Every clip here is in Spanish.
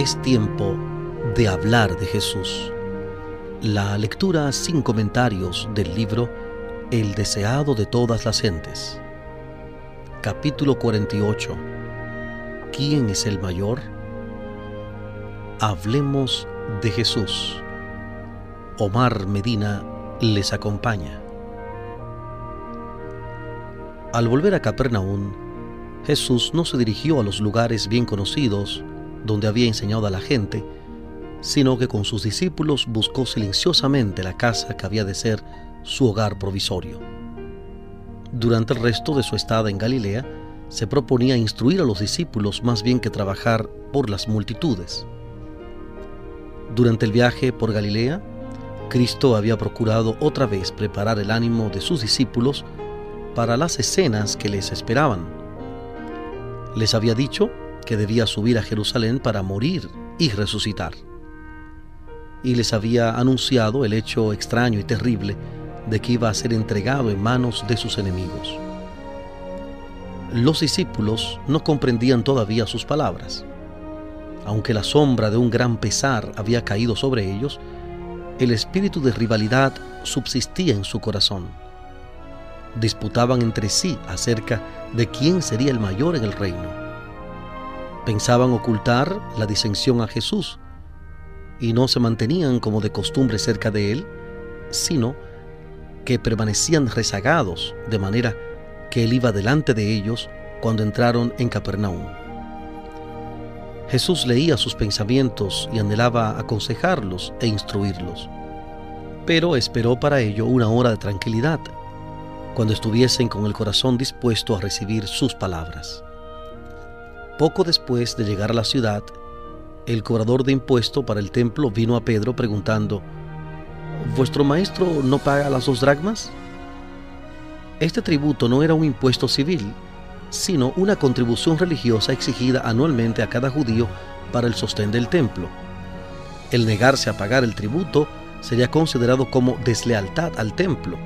Es tiempo de hablar de Jesús. La lectura sin comentarios del libro El deseado de todas las gentes. Capítulo 48. ¿Quién es el mayor? Hablemos de Jesús. Omar Medina les acompaña. Al volver a Capernaum, Jesús no se dirigió a los lugares bien conocidos donde había enseñado a la gente, sino que con sus discípulos buscó silenciosamente la casa que había de ser su hogar provisorio. Durante el resto de su estada en Galilea, se proponía instruir a los discípulos más bien que trabajar por las multitudes. Durante el viaje por Galilea, Cristo había procurado otra vez preparar el ánimo de sus discípulos para las escenas que les esperaban. Les había dicho que debía subir a Jerusalén para morir y resucitar. Y les había anunciado el hecho extraño y terrible de que iba a ser entregado en manos de sus enemigos. Los discípulos no comprendían todavía sus palabras. Aunque la sombra de un gran pesar había caído sobre ellos, el espíritu de rivalidad subsistía en su corazón. Disputaban entre sí acerca de quién sería el mayor en el reino Pensaban ocultar la disensión a Jesús y no se mantenían como de costumbre cerca de él, sino que permanecían rezagados, de manera que él iba delante de ellos cuando entraron en Capernaum. Jesús leía sus pensamientos y anhelaba aconsejarlos e instruirlos, pero esperó para ello una hora de tranquilidad, cuando estuviesen con el corazón dispuesto a recibir sus palabras. Poco después de llegar a la ciudad, el cobrador de impuesto para el templo vino a Pedro preguntando, ¿Vuestro maestro no paga las dos dracmas? Este tributo no era un impuesto civil, sino una contribución religiosa exigida anualmente a cada judío para el sostén del templo. El negarse a pagar el tributo sería considerado como deslealtad al templo,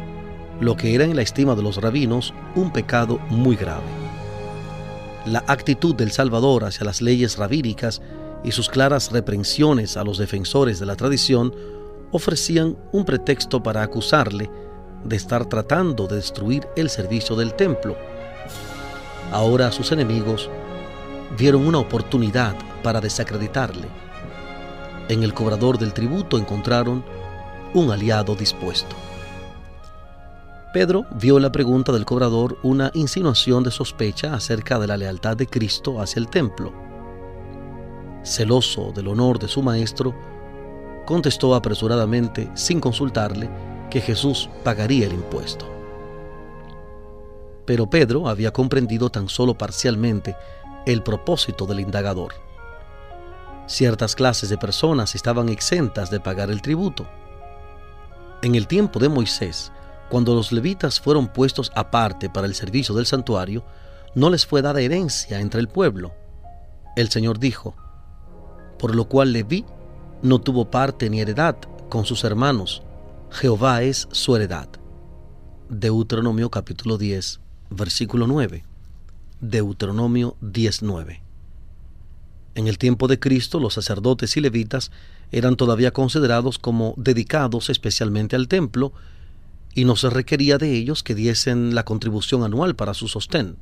lo que era en la estima de los rabinos un pecado muy grave la actitud del Salvador hacia las leyes rabínicas y sus claras reprensiones a los defensores de la tradición ofrecían un pretexto para acusarle de estar tratando de destruir el servicio del templo. Ahora sus enemigos vieron una oportunidad para desacreditarle. En el cobrador del tributo encontraron un aliado dispuesto. Pedro vio en la pregunta del cobrador una insinuación de sospecha acerca de la lealtad de Cristo hacia el templo. Celoso del honor de su maestro, contestó apresuradamente, sin consultarle, que Jesús pagaría el impuesto. Pero Pedro había comprendido tan solo parcialmente el propósito del indagador. Ciertas clases de personas estaban exentas de pagar el tributo. En el tiempo de Moisés, cuando los levitas fueron puestos aparte para el servicio del santuario, no les fue dada herencia entre el pueblo. El Señor dijo, por lo cual Leví no tuvo parte ni heredad con sus hermanos, Jehová es su heredad. Deuteronomio capítulo 10, versículo 9. Deuteronomio 19. En el tiempo de Cristo, los sacerdotes y levitas eran todavía considerados como dedicados especialmente al templo y no se requería de ellos que diesen la contribución anual para su sostén.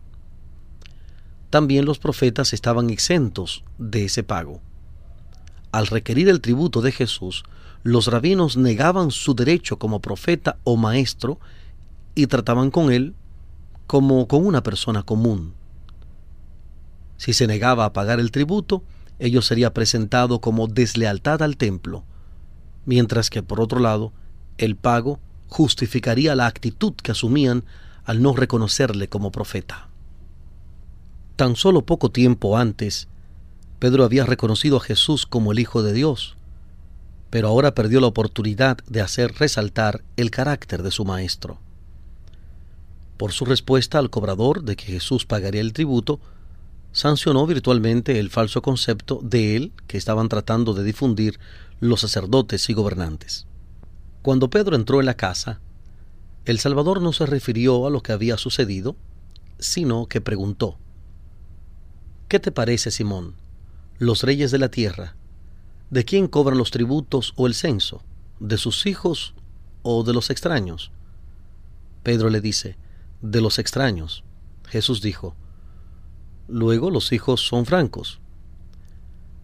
También los profetas estaban exentos de ese pago. Al requerir el tributo de Jesús, los rabinos negaban su derecho como profeta o maestro y trataban con él como con una persona común. Si se negaba a pagar el tributo, ello sería presentado como deslealtad al templo, mientras que por otro lado, el pago justificaría la actitud que asumían al no reconocerle como profeta. Tan solo poco tiempo antes, Pedro había reconocido a Jesús como el Hijo de Dios, pero ahora perdió la oportunidad de hacer resaltar el carácter de su Maestro. Por su respuesta al cobrador de que Jesús pagaría el tributo, sancionó virtualmente el falso concepto de él que estaban tratando de difundir los sacerdotes y gobernantes. Cuando Pedro entró en la casa, el Salvador no se refirió a lo que había sucedido, sino que preguntó, ¿Qué te parece, Simón? Los reyes de la tierra, ¿De quién cobran los tributos o el censo? ¿De sus hijos o de los extraños? Pedro le dice, de los extraños. Jesús dijo, luego los hijos son francos.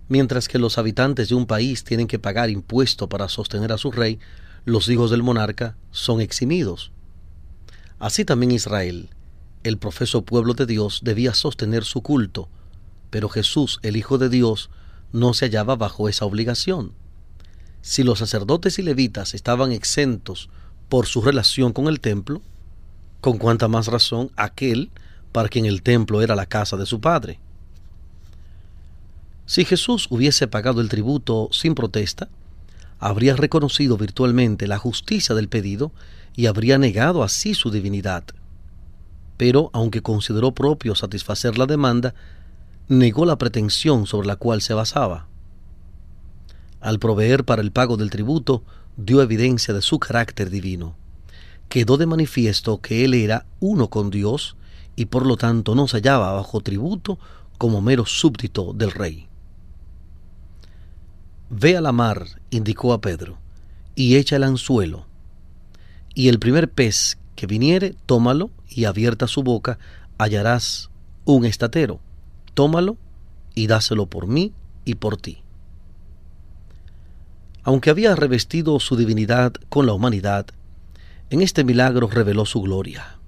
Mientras que los habitantes de un país tienen que pagar impuesto para sostener a su rey, los hijos del monarca son eximidos. Así también Israel, el profeso pueblo de Dios, debía sostener su culto, pero Jesús, el Hijo de Dios, no se hallaba bajo esa obligación. Si los sacerdotes y levitas estaban exentos por su relación con el templo, con cuánta más razón aquel para quien el templo era la casa de su padre. Si Jesús hubiese pagado el tributo sin protesta, habría reconocido virtualmente la justicia del pedido y habría negado así su divinidad. Pero, aunque consideró propio satisfacer la demanda, negó la pretensión sobre la cual se basaba. Al proveer para el pago del tributo, dio evidencia de su carácter divino. Quedó de manifiesto que él era uno con Dios y por lo tanto no se hallaba bajo tributo como mero súbdito del rey. Ve a la mar, indicó a Pedro, y echa el anzuelo, y el primer pez que viniere, tómalo, y abierta su boca hallarás un estatero tómalo y dáselo por mí y por ti. Aunque había revestido su divinidad con la humanidad, en este milagro reveló su gloria.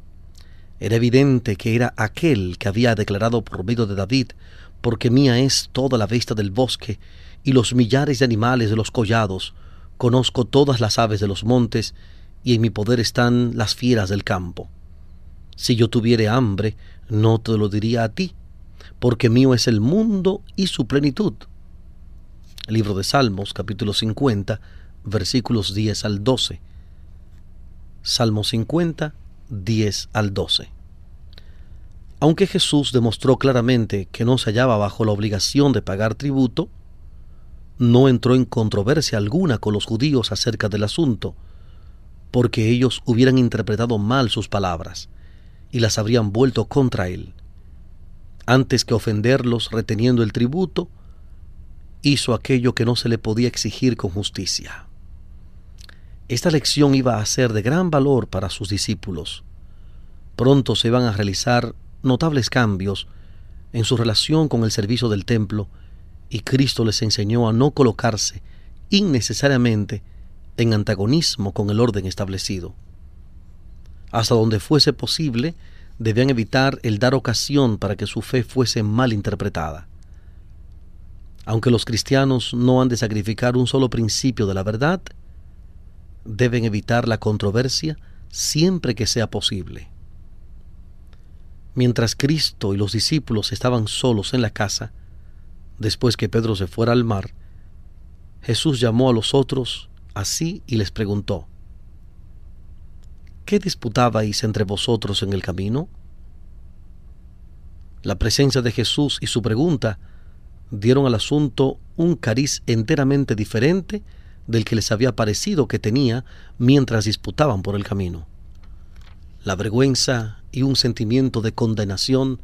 Era evidente que era aquel que había declarado por medio de David, porque mía es toda la bestia del bosque y los millares de animales de los collados, conozco todas las aves de los montes, y en mi poder están las fieras del campo. Si yo tuviere hambre, no te lo diría a ti, porque mío es el mundo y su plenitud. Libro de Salmos, capítulo 50, versículos 10 al 12. Salmo 50, 10 al 12. Aunque Jesús demostró claramente que no se hallaba bajo la obligación de pagar tributo, no entró en controversia alguna con los judíos acerca del asunto, porque ellos hubieran interpretado mal sus palabras y las habrían vuelto contra él antes que ofenderlos reteniendo el tributo, hizo aquello que no se le podía exigir con justicia. Esta lección iba a ser de gran valor para sus discípulos. Pronto se iban a realizar notables cambios en su relación con el servicio del templo y Cristo les enseñó a no colocarse innecesariamente en antagonismo con el orden establecido. Hasta donde fuese posible, debían evitar el dar ocasión para que su fe fuese mal interpretada. Aunque los cristianos no han de sacrificar un solo principio de la verdad, deben evitar la controversia siempre que sea posible. Mientras Cristo y los discípulos estaban solos en la casa, después que Pedro se fuera al mar, Jesús llamó a los otros así y les preguntó, ¿qué disputabais entre vosotros en el camino? La presencia de Jesús y su pregunta dieron al asunto un cariz enteramente diferente del que les había parecido que tenía mientras disputaban por el camino. La vergüenza y un sentimiento de condenación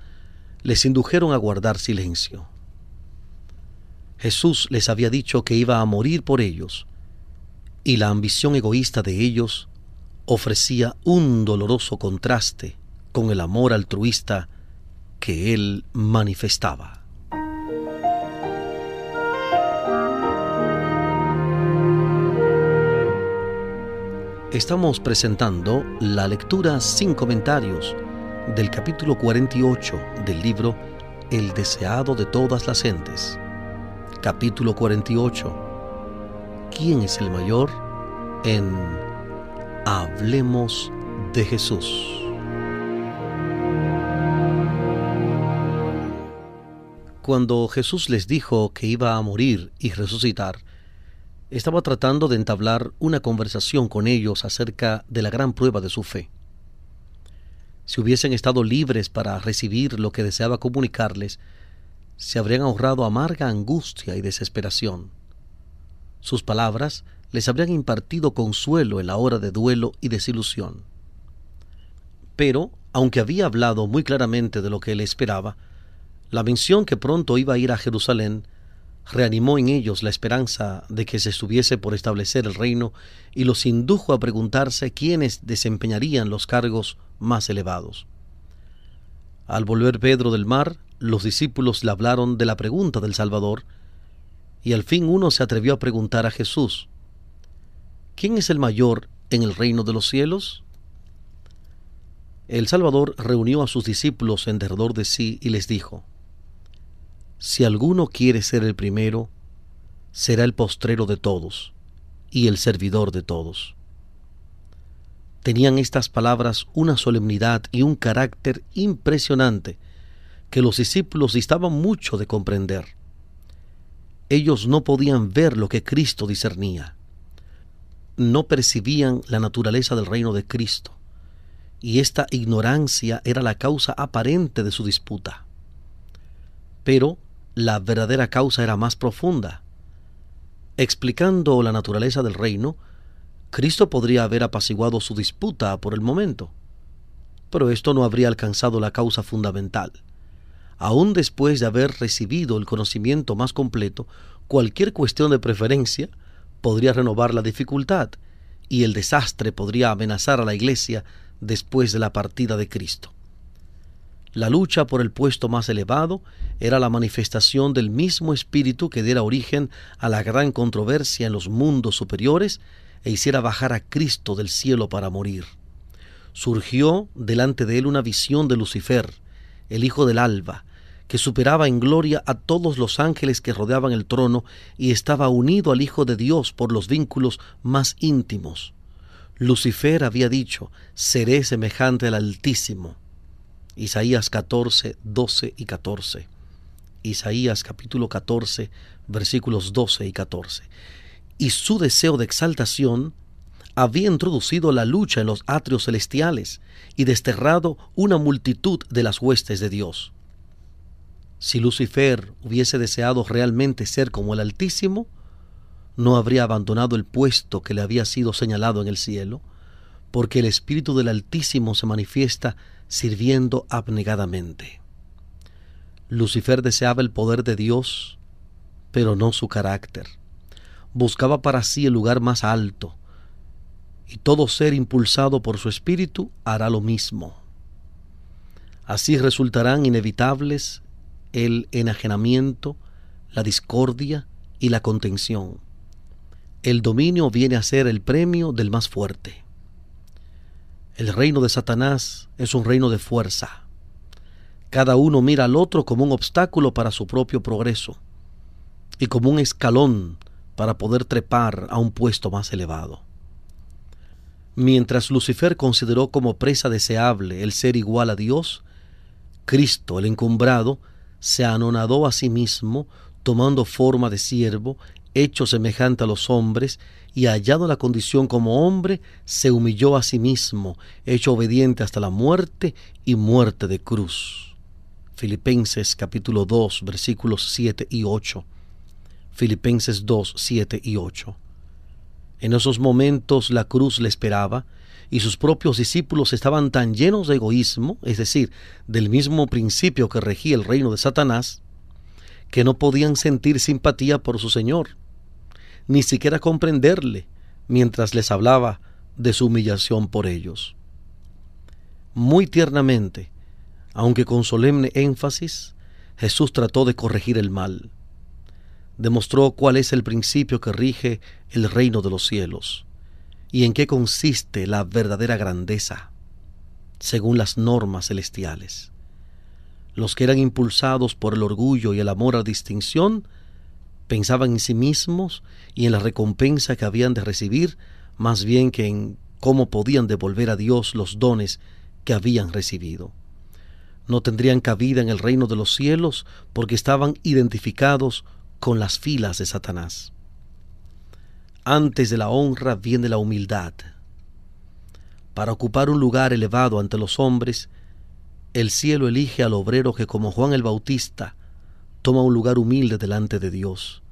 les indujeron a guardar silencio. Jesús les había dicho que iba a morir por ellos, y la ambición egoísta de ellos ofrecía un doloroso contraste con el amor altruista que él manifestaba. Estamos presentando la lectura sin comentarios del capítulo 48 del libro El deseado de todas las gentes. Capítulo 48. ¿Quién es el mayor? En Hablemos de Jesús. Cuando Jesús les dijo que iba a morir y resucitar, estaba tratando de entablar una conversación con ellos acerca de la gran prueba de su fe. Si hubiesen estado libres para recibir lo que deseaba comunicarles, se habrían ahorrado amarga angustia y desesperación. Sus palabras les habrían impartido consuelo en la hora de duelo y desilusión. Pero, aunque había hablado muy claramente de lo que él esperaba, la mención que pronto iba a ir a Jerusalén reanimó en ellos la esperanza de que se estuviese por establecer el reino y los indujo a preguntarse quiénes desempeñarían los cargos más elevados. Al volver Pedro del mar, los discípulos le hablaron de la pregunta del Salvador, y al fin uno se atrevió a preguntar a Jesús, ¿quién es el mayor en el reino de los cielos? El Salvador reunió a sus discípulos en derredor de sí y les dijo, Si alguno quiere ser el primero, será el postrero de todos y el servidor de todos. Tenían estas palabras una solemnidad y un carácter impresionante que los discípulos distaban mucho de comprender. Ellos no podían ver lo que Cristo discernía. No percibían la naturaleza del reino de Cristo y esta ignorancia era la causa aparente de su disputa. Pero la verdadera causa era más profunda. Explicando la naturaleza del reino, Cristo podría haber apaciguado su disputa por el momento, pero esto no habría alcanzado la causa fundamental. Aún después de haber recibido el conocimiento más completo, cualquier cuestión de preferencia podría renovar la dificultad y el desastre podría amenazar a la Iglesia después de la partida de Cristo. La lucha por el puesto más elevado era la manifestación del mismo espíritu que diera origen a la gran controversia en los mundos superiores e hiciera bajar a Cristo del cielo para morir. Surgió delante de él una visión de Lucifer, el hijo del alba, que superaba en gloria a todos los ángeles que rodeaban el trono y estaba unido al Hijo de Dios por los vínculos más íntimos. Lucifer había dicho, seré semejante al Altísimo. Isaías 14, 12 y 14. Isaías capítulo 14, versículos 12 y 14. Y su deseo de exaltación había introducido la lucha en los atrios celestiales y desterrado una multitud de las huestes de Dios. Si Lucifer hubiese deseado realmente ser como el Altísimo, no habría abandonado el puesto que le había sido señalado en el cielo, porque el Espíritu del Altísimo se manifiesta sirviendo abnegadamente. Lucifer deseaba el poder de Dios, pero no su carácter. Buscaba para sí el lugar más alto, y todo ser impulsado por su espíritu hará lo mismo. Así resultarán inevitables el enajenamiento, la discordia y la contención el dominio viene a ser el premio del más fuerte. El reino de Satanás es un reino de fuerza. Cada uno mira al otro como un obstáculo para su propio progreso y como un escalón para poder trepar a un puesto más elevado. Mientras Lucifer consideró como presa deseable el ser igual a Dios, Cristo, el encumbrado, se anonadó a sí mismo, tomando forma de siervo hecho semejante a los hombres, y hallado la condición como hombre, se humilló a sí mismo, hecho obediente hasta la muerte y muerte de cruz. Filipenses capítulo 2 versículos 7 y 8. Filipenses 2, 7 y 8. En esos momentos la cruz le esperaba, y sus propios discípulos estaban tan llenos de egoísmo, es decir, del mismo principio que regía el reino de Satanás, que no podían sentir simpatía por su Señor ni siquiera comprenderle mientras les hablaba de su humillación por ellos. Muy tiernamente, aunque con solemne énfasis, Jesús trató de corregir el mal. Demostró cuál es el principio que rige el reino de los cielos y en qué consiste la verdadera grandeza, según las normas celestiales. Los que eran impulsados por el orgullo y el amor a distinción pensaban en sí mismos y en la recompensa que habían de recibir, más bien que en cómo podían devolver a Dios los dones que habían recibido. No tendrían cabida en el reino de los cielos porque estaban identificados con las filas de Satanás. Antes de la honra viene la humildad. Para ocupar un lugar elevado ante los hombres, el cielo elige al obrero que como Juan el Bautista toma un lugar humilde delante de Dios.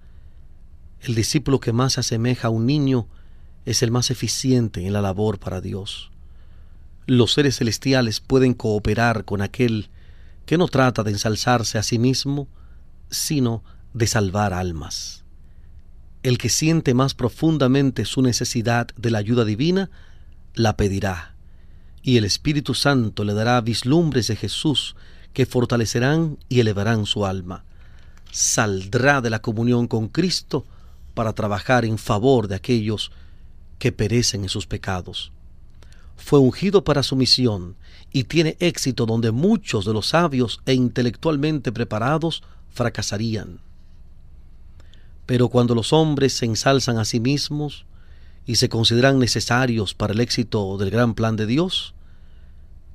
El discípulo que más se asemeja a un niño es el más eficiente en la labor para Dios. Los seres celestiales pueden cooperar con aquel que no trata de ensalzarse a sí mismo, sino de salvar almas. El que siente más profundamente su necesidad de la ayuda divina, la pedirá, y el Espíritu Santo le dará vislumbres de Jesús que fortalecerán y elevarán su alma. Saldrá de la comunión con Cristo para trabajar en favor de aquellos que perecen en sus pecados. Fue ungido para su misión y tiene éxito donde muchos de los sabios e intelectualmente preparados fracasarían. Pero cuando los hombres se ensalzan a sí mismos y se consideran necesarios para el éxito del gran plan de Dios,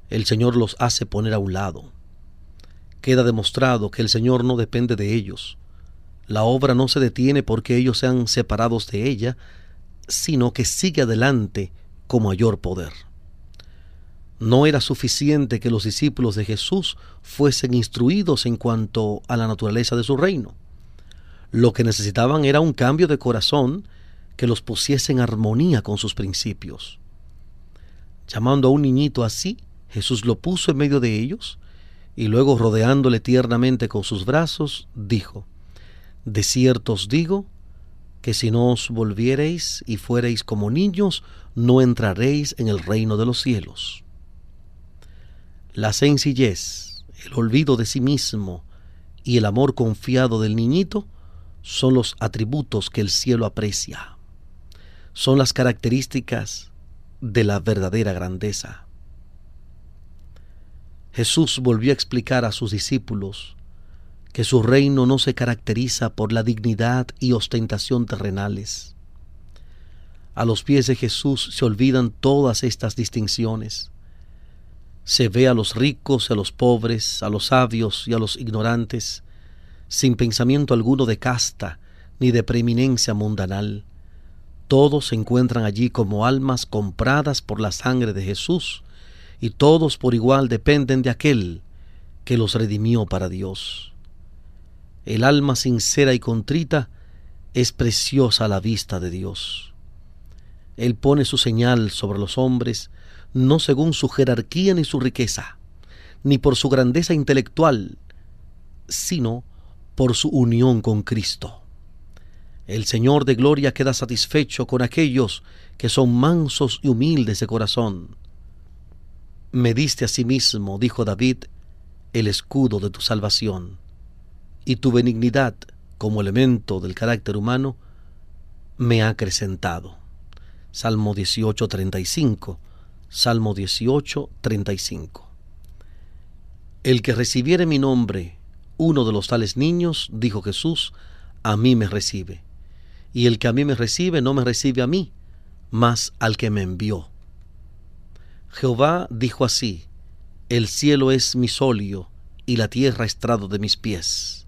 el Señor los hace poner a un lado. Queda demostrado que el Señor no depende de ellos. La obra no se detiene porque ellos sean separados de ella, sino que sigue adelante con mayor poder. No era suficiente que los discípulos de Jesús fuesen instruidos en cuanto a la naturaleza de su reino. Lo que necesitaban era un cambio de corazón que los pusiese en armonía con sus principios. Llamando a un niñito así, Jesús lo puso en medio de ellos y luego rodeándole tiernamente con sus brazos, dijo, De cierto os digo que si no os volviereis y fuereis como niños, no entraréis en el reino de los cielos. La sencillez, el olvido de sí mismo y el amor confiado del niñito son los atributos que el cielo aprecia. Son las características de la verdadera grandeza. Jesús volvió a explicar a sus discípulos que su reino no se caracteriza por la dignidad y ostentación terrenales. A los pies de Jesús se olvidan todas estas distinciones. Se ve a los ricos y a los pobres, a los sabios y a los ignorantes, sin pensamiento alguno de casta ni de preeminencia mundanal. Todos se encuentran allí como almas compradas por la sangre de Jesús, y todos por igual dependen de aquel que los redimió para Dios. El alma sincera y contrita es preciosa a la vista de Dios. Él pone su señal sobre los hombres, no según su jerarquía ni su riqueza, ni por su grandeza intelectual, sino por su unión con Cristo. El Señor de gloria queda satisfecho con aquellos que son mansos y humildes de corazón. Me diste a sí mismo, dijo David, el escudo de tu salvación, y tu benignidad, como elemento del carácter humano, me ha acrecentado. Salmo 18:35, Salmo 18:35. El que recibiere mi nombre uno de los tales niños, dijo Jesús, a mí me recibe. Y el que a mí me recibe no me recibe a mí, mas al que me envió. Jehová dijo así, el cielo es mi solio y la tierra estrado de mis pies.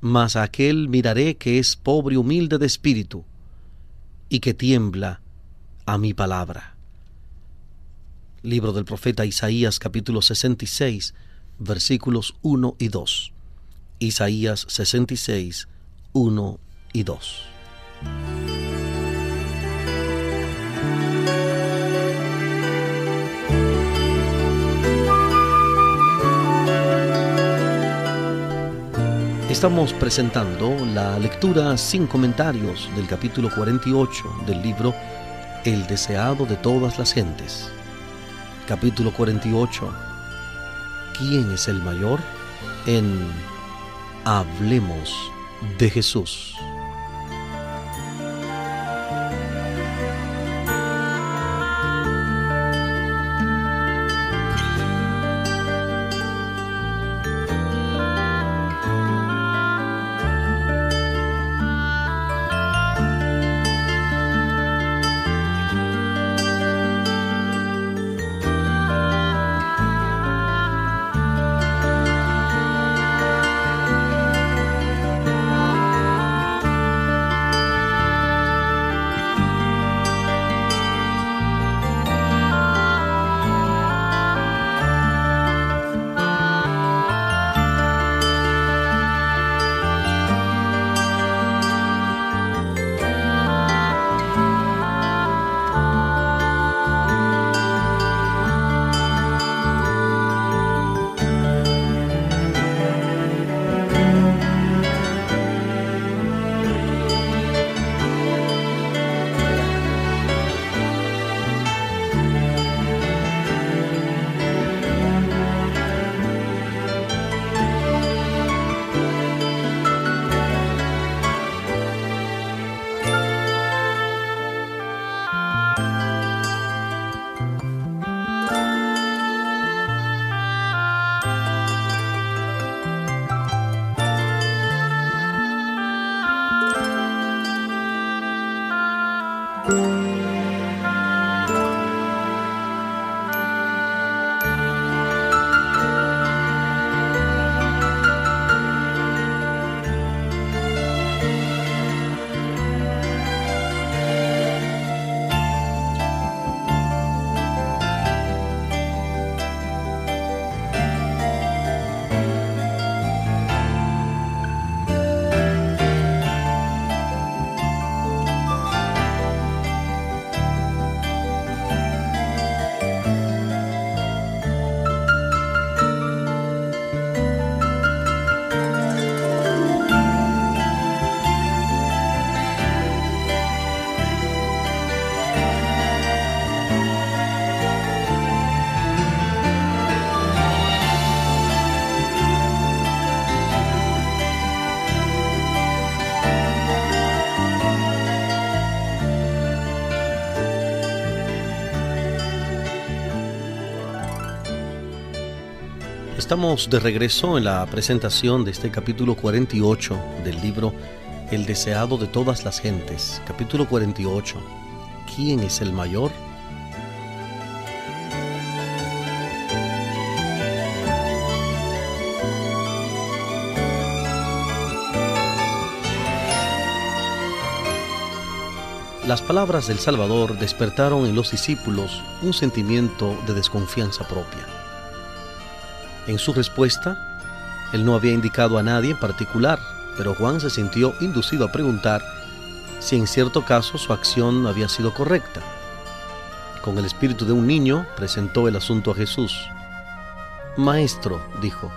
Mas a aquel miraré que es pobre y humilde de espíritu, y que tiembla a mi palabra. Libro del profeta Isaías capítulo 66 versículos 1 y 2. Isaías 66, 1 y 2. Estamos presentando la lectura sin comentarios del capítulo 48 del libro El deseado de todas las gentes. Capítulo 48 quién es el mayor en Hablemos de Jesús. Estamos de regreso en la presentación de este capítulo 48 del libro El deseado de todas las gentes. Capítulo 48. ¿Quién es el mayor? Las palabras del Salvador despertaron en los discípulos un sentimiento de desconfianza propia. En su respuesta, él no había indicado a nadie en particular, pero Juan se sintió inducido a preguntar si en cierto caso su acción había sido correcta. Con el espíritu de un niño presentó el asunto a Jesús. Maestro, dijo,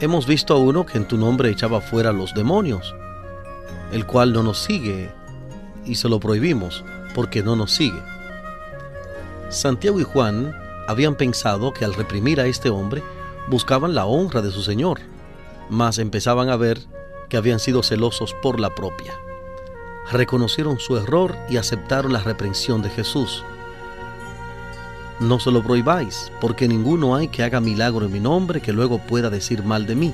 hemos visto a uno que en tu nombre echaba fuera los demonios, el cual no nos sigue y se lo prohibimos porque no nos sigue. Santiago y Juan habían pensado que al reprimir a este hombre buscaban la honra de su Señor, mas empezaban a ver que habían sido celosos por la propia. Reconocieron su error y aceptaron la reprensión de Jesús. No se lo prohibáis, porque ninguno hay que haga milagro en mi nombre que luego pueda decir mal de mí.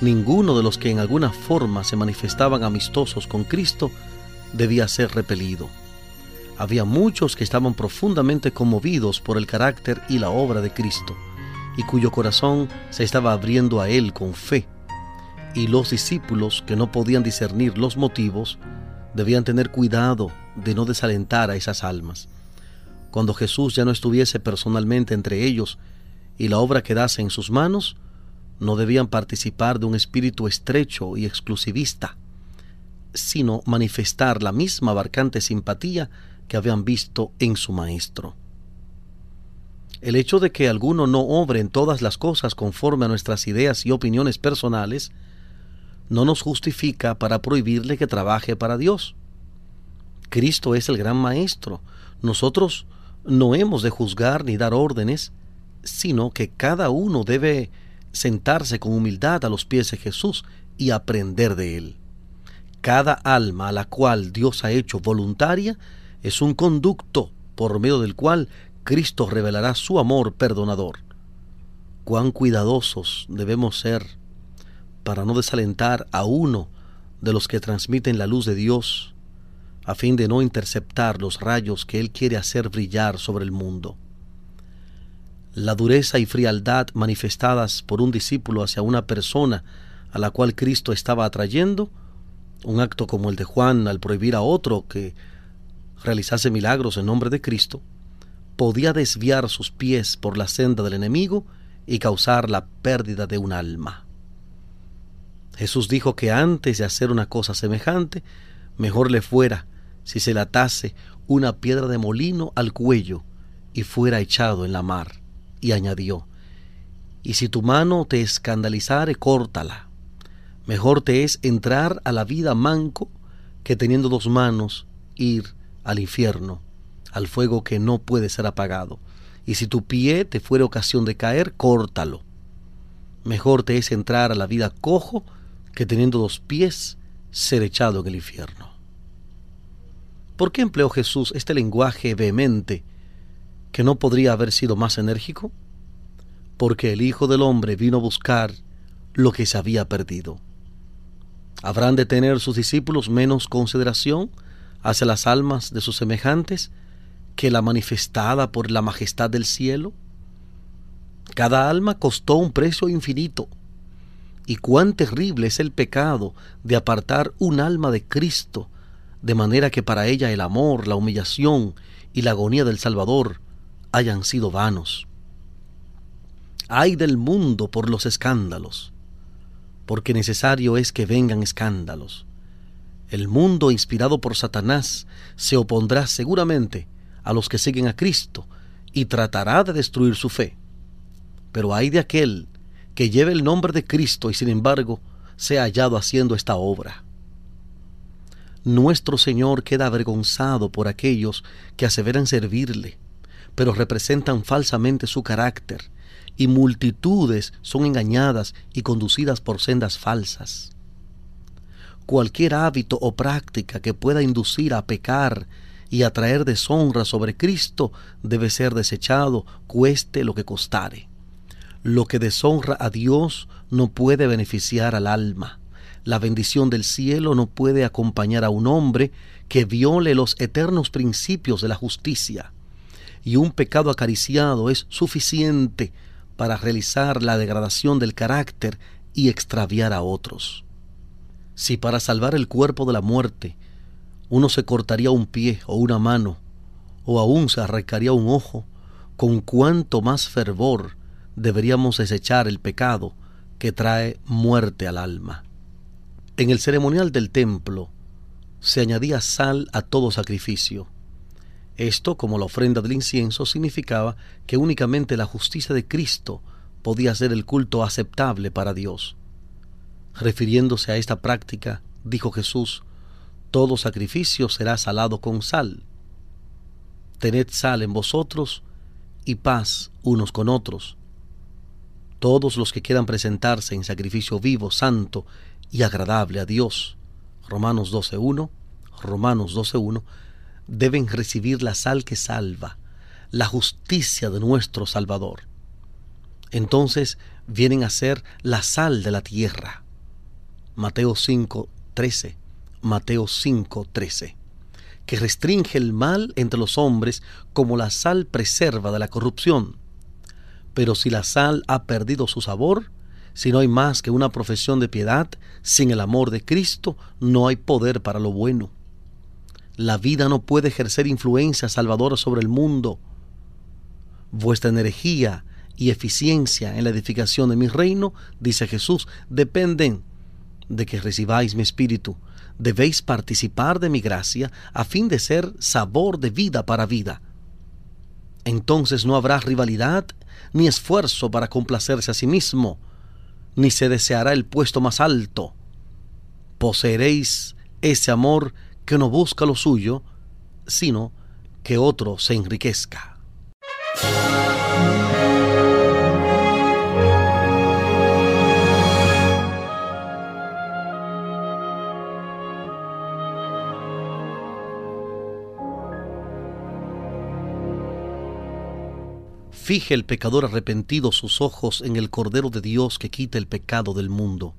Ninguno de los que en alguna forma se manifestaban amistosos con Cristo debía ser repelido. Había muchos que estaban profundamente conmovidos por el carácter y la obra de Cristo, y cuyo corazón se estaba abriendo a Él con fe. Y los discípulos que no podían discernir los motivos, debían tener cuidado de no desalentar a esas almas. Cuando Jesús ya no estuviese personalmente entre ellos y la obra quedase en sus manos, no debían participar de un espíritu estrecho y exclusivista sino manifestar la misma abarcante simpatía que habían visto en su Maestro. El hecho de que alguno no obre en todas las cosas conforme a nuestras ideas y opiniones personales no nos justifica para prohibirle que trabaje para Dios. Cristo es el gran Maestro. Nosotros no hemos de juzgar ni dar órdenes, sino que cada uno debe sentarse con humildad a los pies de Jesús y aprender de él. Cada alma a la cual Dios ha hecho voluntaria es un conducto por medio del cual Cristo revelará su amor perdonador. Cuán cuidadosos debemos ser para no desalentar a uno de los que transmiten la luz de Dios, a fin de no interceptar los rayos que Él quiere hacer brillar sobre el mundo. La dureza y frialdad manifestadas por un discípulo hacia una persona a la cual Cristo estaba atrayendo un acto como el de Juan al prohibir a otro que realizase milagros en nombre de Cristo, podía desviar sus pies por la senda del enemigo y causar la pérdida de un alma. Jesús dijo que antes de hacer una cosa semejante, mejor le fuera si se le atase una piedra de molino al cuello y fuera echado en la mar. Y añadió, y si tu mano te escandalizare, córtala Mejor te es entrar a la vida manco que teniendo dos manos ir al infierno, al fuego que no puede ser apagado. Y si tu pie te fuere ocasión de caer, córtalo. Mejor te es entrar a la vida cojo que teniendo dos pies ser echado en el infierno. ¿Por qué empleó Jesús este lenguaje vehemente que no podría haber sido más enérgico? Porque el Hijo del Hombre vino a buscar lo que se había perdido. ¿Habrán de tener sus discípulos menos consideración hacia las almas de sus semejantes que la manifestada por la majestad del cielo? Cada alma costó un precio infinito. Y cuán terrible es el pecado de apartar un alma de Cristo, de manera que para ella el amor, la humillación y la agonía del Salvador hayan sido vanos. Ay del mundo por los escándalos porque necesario es que vengan escándalos. El mundo inspirado por Satanás se opondrá seguramente a los que siguen a Cristo y tratará de destruir su fe. Pero hay de aquel que lleve el nombre de Cristo y sin embargo sea hallado haciendo esta obra. Nuestro Señor queda avergonzado por aquellos que aseveran servirle, pero representan falsamente su carácter y multitudes son engañadas y conducidas por sendas falsas. Cualquier hábito o práctica que pueda inducir a pecar y atraer deshonra sobre Cristo debe ser desechado, cueste lo que costare. Lo que deshonra a Dios no puede beneficiar al alma. La bendición del cielo no puede acompañar a un hombre que viole los eternos principios de la justicia. Y un pecado acariciado es suficiente para realizar la degradación del carácter y extraviar a otros. Si para salvar el cuerpo de la muerte uno se cortaría un pie o una mano, o aún se arrancaría un ojo, con cuánto más fervor deberíamos desechar el pecado que trae muerte al alma. En el ceremonial del templo se añadía sal a todo sacrificio. Esto, como la ofrenda del incienso, significaba que únicamente la justicia de Cristo podía ser el culto aceptable para Dios. Refiriéndose a esta práctica, dijo Jesús, todo sacrificio será salado con sal. Tened sal en vosotros y paz unos con otros. Todos los que quieran presentarse en sacrificio vivo, santo y agradable a Dios, Romanos 12.1, Romanos 12.1, deben recibir la sal que salva, la justicia de nuestro Salvador. Entonces vienen a ser la sal de la tierra. Mateo 5.13 Mateo 5:13, que restringe el mal entre los hombres como la sal preserva de la corrupción. Pero si la sal ha perdido su sabor, si no hay más que una profesión de piedad, sin el amor de Cristo no hay poder para lo bueno. La vida no puede ejercer influencia salvadora sobre el mundo. Vuestra energía y eficiencia en la edificación de mi reino, dice Jesús, dependen de que recibáis mi espíritu, debéis participar de mi gracia a fin de ser sabor de vida para vida. Entonces no habrá rivalidad ni esfuerzo para complacerse a sí mismo, ni se deseará el puesto más alto. Poseeréis ese amor que no busca lo suyo, sino que otro se enriquezca. Fije el pecador arrepentido sus ojos en el Cordero de Dios que quita el pecado del mundo,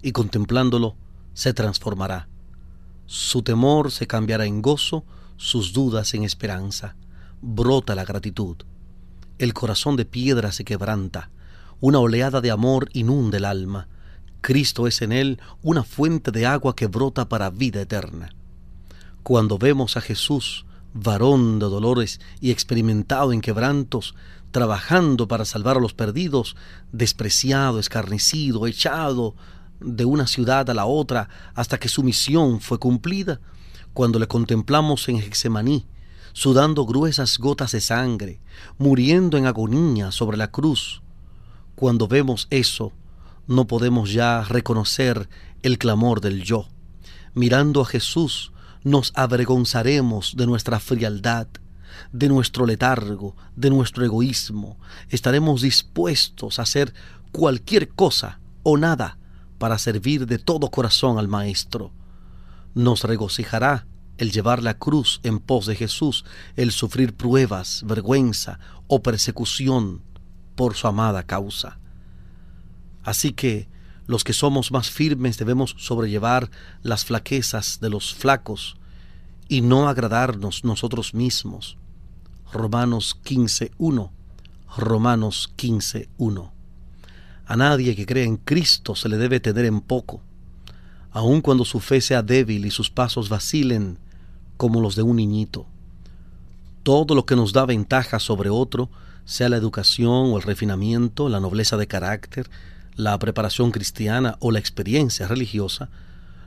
y contemplándolo se transformará. Su temor se cambiará en gozo, sus dudas en esperanza. Brota la gratitud. El corazón de piedra se quebranta. Una oleada de amor inunda el alma. Cristo es en él una fuente de agua que brota para vida eterna. Cuando vemos a Jesús, varón de dolores y experimentado en quebrantos, trabajando para salvar a los perdidos, despreciado, escarnecido, echado de una ciudad a la otra hasta que su misión fue cumplida, cuando le contemplamos en Hexemaní, sudando gruesas gotas de sangre, muriendo en agonía sobre la cruz, cuando vemos eso, no podemos ya reconocer el clamor del yo. Mirando a Jesús, nos avergonzaremos de nuestra frialdad, de nuestro letargo, de nuestro egoísmo. Estaremos dispuestos a hacer cualquier cosa o nada para servir de todo corazón al Maestro. Nos regocijará el llevar la cruz en pos de Jesús, el sufrir pruebas, vergüenza o persecución por su amada causa. Así que los que somos más firmes debemos sobrellevar las flaquezas de los flacos y no agradarnos nosotros mismos. Romanos 15.1. Romanos 15.1. A nadie que cree en Cristo se le debe tener en poco, aun cuando su fe sea débil y sus pasos vacilen como los de un niñito. Todo lo que nos da ventaja sobre otro, sea la educación o el refinamiento, la nobleza de carácter, la preparación cristiana o la experiencia religiosa,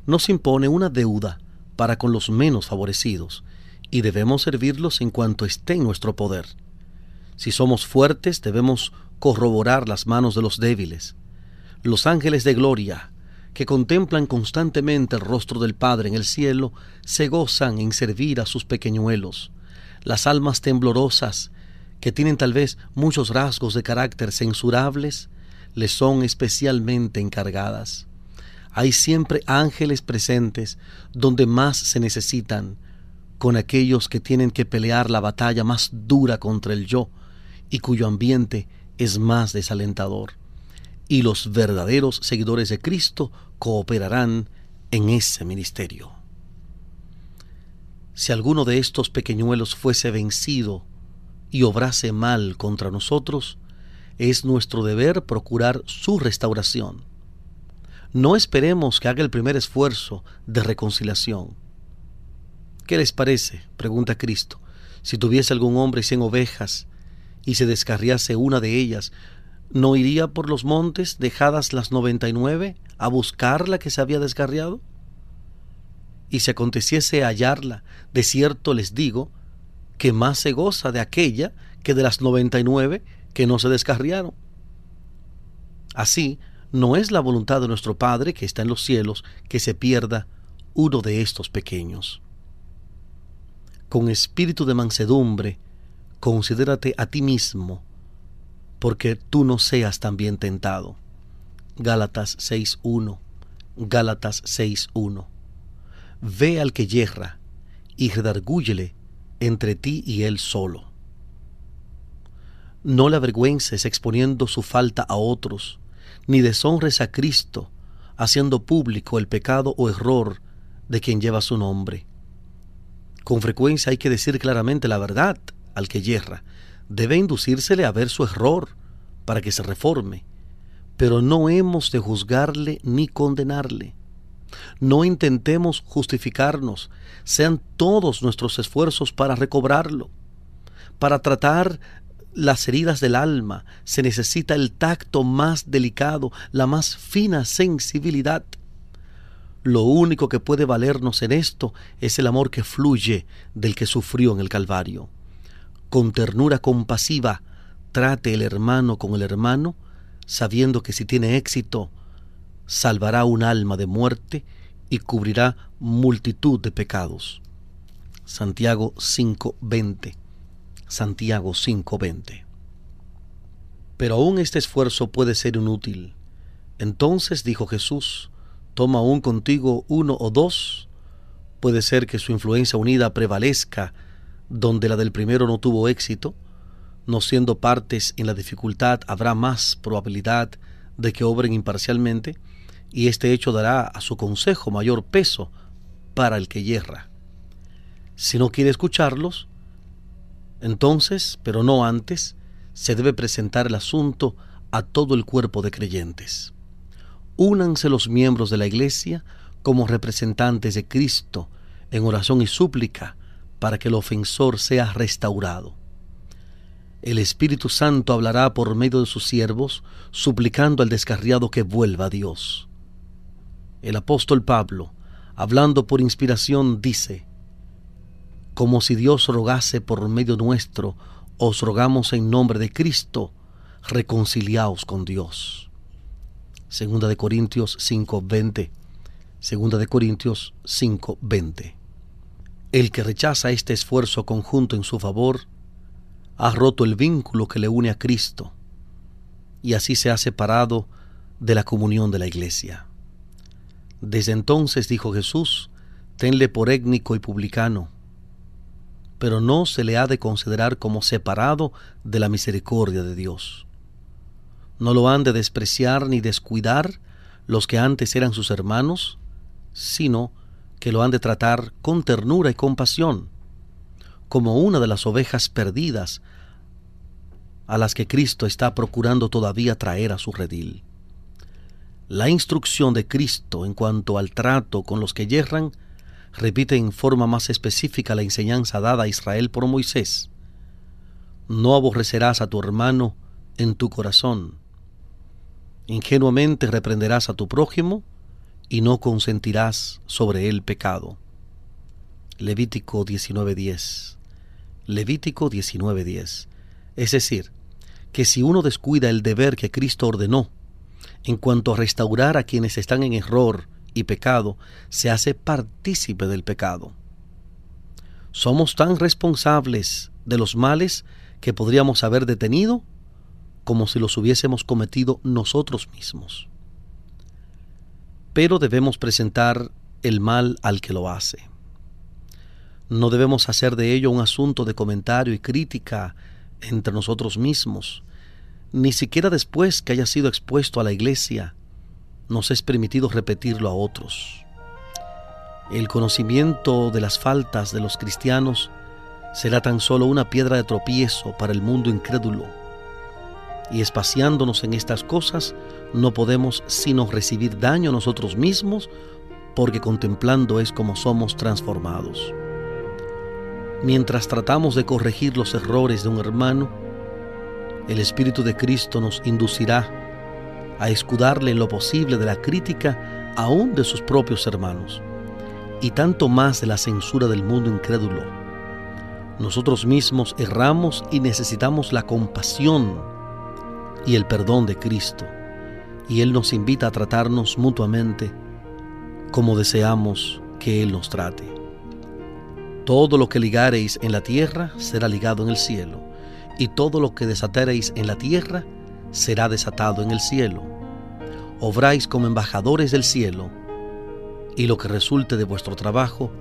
nos impone una deuda para con los menos favorecidos, y debemos servirlos en cuanto esté en nuestro poder. Si somos fuertes, debemos corroborar las manos de los débiles. Los ángeles de gloria, que contemplan constantemente el rostro del Padre en el cielo, se gozan en servir a sus pequeñuelos. Las almas temblorosas, que tienen tal vez muchos rasgos de carácter censurables, les son especialmente encargadas. Hay siempre ángeles presentes donde más se necesitan, con aquellos que tienen que pelear la batalla más dura contra el yo y cuyo ambiente es más desalentador y los verdaderos seguidores de Cristo cooperarán en ese ministerio. Si alguno de estos pequeñuelos fuese vencido y obrase mal contra nosotros, es nuestro deber procurar su restauración. No esperemos que haga el primer esfuerzo de reconciliación. ¿Qué les parece? pregunta Cristo. Si tuviese algún hombre cien ovejas y se descarriase una de ellas, ¿no iría por los montes, dejadas las noventa y nueve, a buscar la que se había descarriado? Y si aconteciese hallarla, de cierto les digo, que más se goza de aquella que de las noventa y nueve que no se descarriaron. Así, no es la voluntad de nuestro Padre que está en los cielos que se pierda uno de estos pequeños. Con espíritu de mansedumbre, considérate a ti mismo, porque tú no seas también tentado. Gálatas 6.1. Gálatas 6.1. Ve al que yerra y redargúyele entre ti y él solo. No le avergüences exponiendo su falta a otros, ni deshonres a Cristo haciendo público el pecado o error de quien lleva su nombre. Con frecuencia hay que decir claramente la verdad al que yerra. Debe inducírsele a ver su error para que se reforme, pero no hemos de juzgarle ni condenarle. No intentemos justificarnos, sean todos nuestros esfuerzos para recobrarlo. Para tratar las heridas del alma se necesita el tacto más delicado, la más fina sensibilidad. Lo único que puede valernos en esto es el amor que fluye del que sufrió en el Calvario. Con ternura compasiva, trate el hermano con el hermano, sabiendo que si tiene éxito, salvará un alma de muerte y cubrirá multitud de pecados. Santiago 5:20 Santiago 5:20. Pero aún este esfuerzo puede ser inútil. Entonces dijo Jesús, toma aún contigo uno o dos. Puede ser que su influencia unida prevalezca donde la del primero no tuvo éxito. No siendo partes en la dificultad, habrá más probabilidad de que obren imparcialmente, y este hecho dará a su consejo mayor peso para el que yerra. Si no quiere escucharlos, entonces, pero no antes, se debe presentar el asunto a todo el cuerpo de creyentes. Únanse los miembros de la Iglesia como representantes de Cristo en oración y súplica para que el ofensor sea restaurado. El Espíritu Santo hablará por medio de sus siervos, suplicando al descarriado que vuelva a Dios. El apóstol Pablo, hablando por inspiración, dice, como si Dios rogase por medio nuestro, os rogamos en nombre de Cristo, reconciliaos con Dios. Segunda de Corintios 5:20. Segunda de Corintios 5:20. El que rechaza este esfuerzo conjunto en su favor, ha roto el vínculo que le une a Cristo y así se ha separado de la comunión de la iglesia. Desde entonces dijo Jesús, tenle por étnico y publicano, pero no se le ha de considerar como separado de la misericordia de Dios. No lo han de despreciar ni descuidar los que antes eran sus hermanos, sino que lo han de tratar con ternura y compasión, como una de las ovejas perdidas a las que Cristo está procurando todavía traer a su redil. La instrucción de Cristo en cuanto al trato con los que yerran repite en forma más específica la enseñanza dada a Israel por Moisés. No aborrecerás a tu hermano en tu corazón. Ingenuamente reprenderás a tu prójimo y no consentirás sobre él pecado. Levítico 19:10. Levítico 19:10. Es decir, que si uno descuida el deber que Cristo ordenó en cuanto a restaurar a quienes están en error y pecado, se hace partícipe del pecado. Somos tan responsables de los males que podríamos haber detenido como si los hubiésemos cometido nosotros mismos. Pero debemos presentar el mal al que lo hace. No debemos hacer de ello un asunto de comentario y crítica entre nosotros mismos, ni siquiera después que haya sido expuesto a la iglesia, nos es permitido repetirlo a otros. El conocimiento de las faltas de los cristianos será tan solo una piedra de tropiezo para el mundo incrédulo. Y espaciándonos en estas cosas, no podemos sino recibir daño nosotros mismos, porque contemplando es como somos transformados. Mientras tratamos de corregir los errores de un hermano, el Espíritu de Cristo nos inducirá a escudarle en lo posible de la crítica aún de sus propios hermanos y tanto más de la censura del mundo incrédulo. Nosotros mismos erramos y necesitamos la compasión y el perdón de Cristo, y Él nos invita a tratarnos mutuamente como deseamos que Él nos trate. Todo lo que ligareis en la tierra será ligado en el cielo, y todo lo que desatareis en la tierra será desatado en el cielo. Obráis como embajadores del cielo, y lo que resulte de vuestro trabajo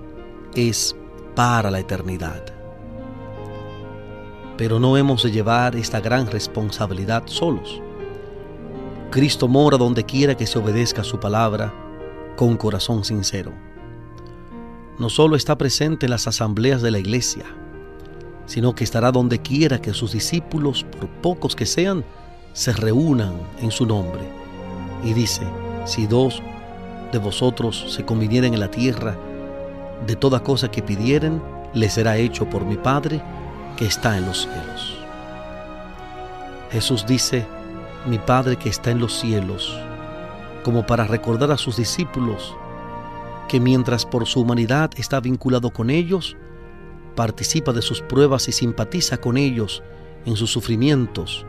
es para la eternidad. Pero no hemos de llevar esta gran responsabilidad solos. Cristo mora donde quiera que se obedezca su palabra con corazón sincero. No solo está presente en las asambleas de la iglesia, sino que estará donde quiera que sus discípulos, por pocos que sean, se reúnan en su nombre. Y dice, si dos de vosotros se convinieren en la tierra, de toda cosa que pidieren, le será hecho por mi Padre que está en los cielos. Jesús dice, mi Padre que está en los cielos, como para recordar a sus discípulos que mientras por su humanidad está vinculado con ellos, participa de sus pruebas y simpatiza con ellos en sus sufrimientos,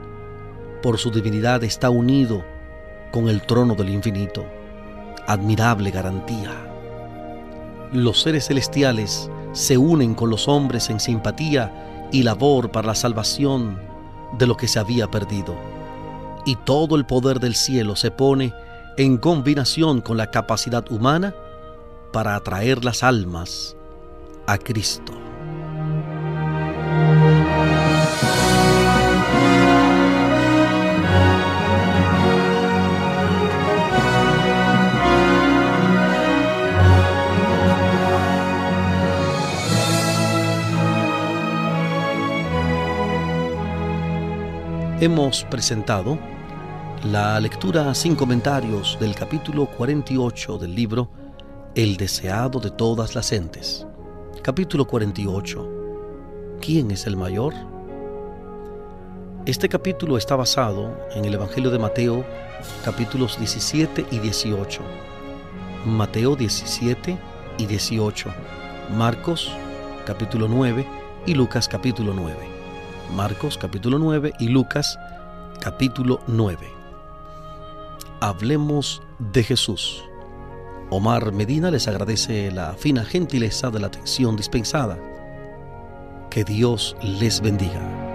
por su divinidad está unido con el trono del infinito admirable garantía. Los seres celestiales se unen con los hombres en simpatía y labor para la salvación de lo que se había perdido. Y todo el poder del cielo se pone en combinación con la capacidad humana para atraer las almas a Cristo. Hemos presentado la lectura sin comentarios del capítulo 48 del libro El deseado de todas las entes. Capítulo 48. ¿Quién es el mayor? Este capítulo está basado en el Evangelio de Mateo, capítulos 17 y 18. Mateo 17 y 18. Marcos, capítulo 9 y Lucas, capítulo 9. Marcos capítulo 9 y Lucas capítulo 9. Hablemos de Jesús. Omar Medina les agradece la fina gentileza de la atención dispensada. Que Dios les bendiga.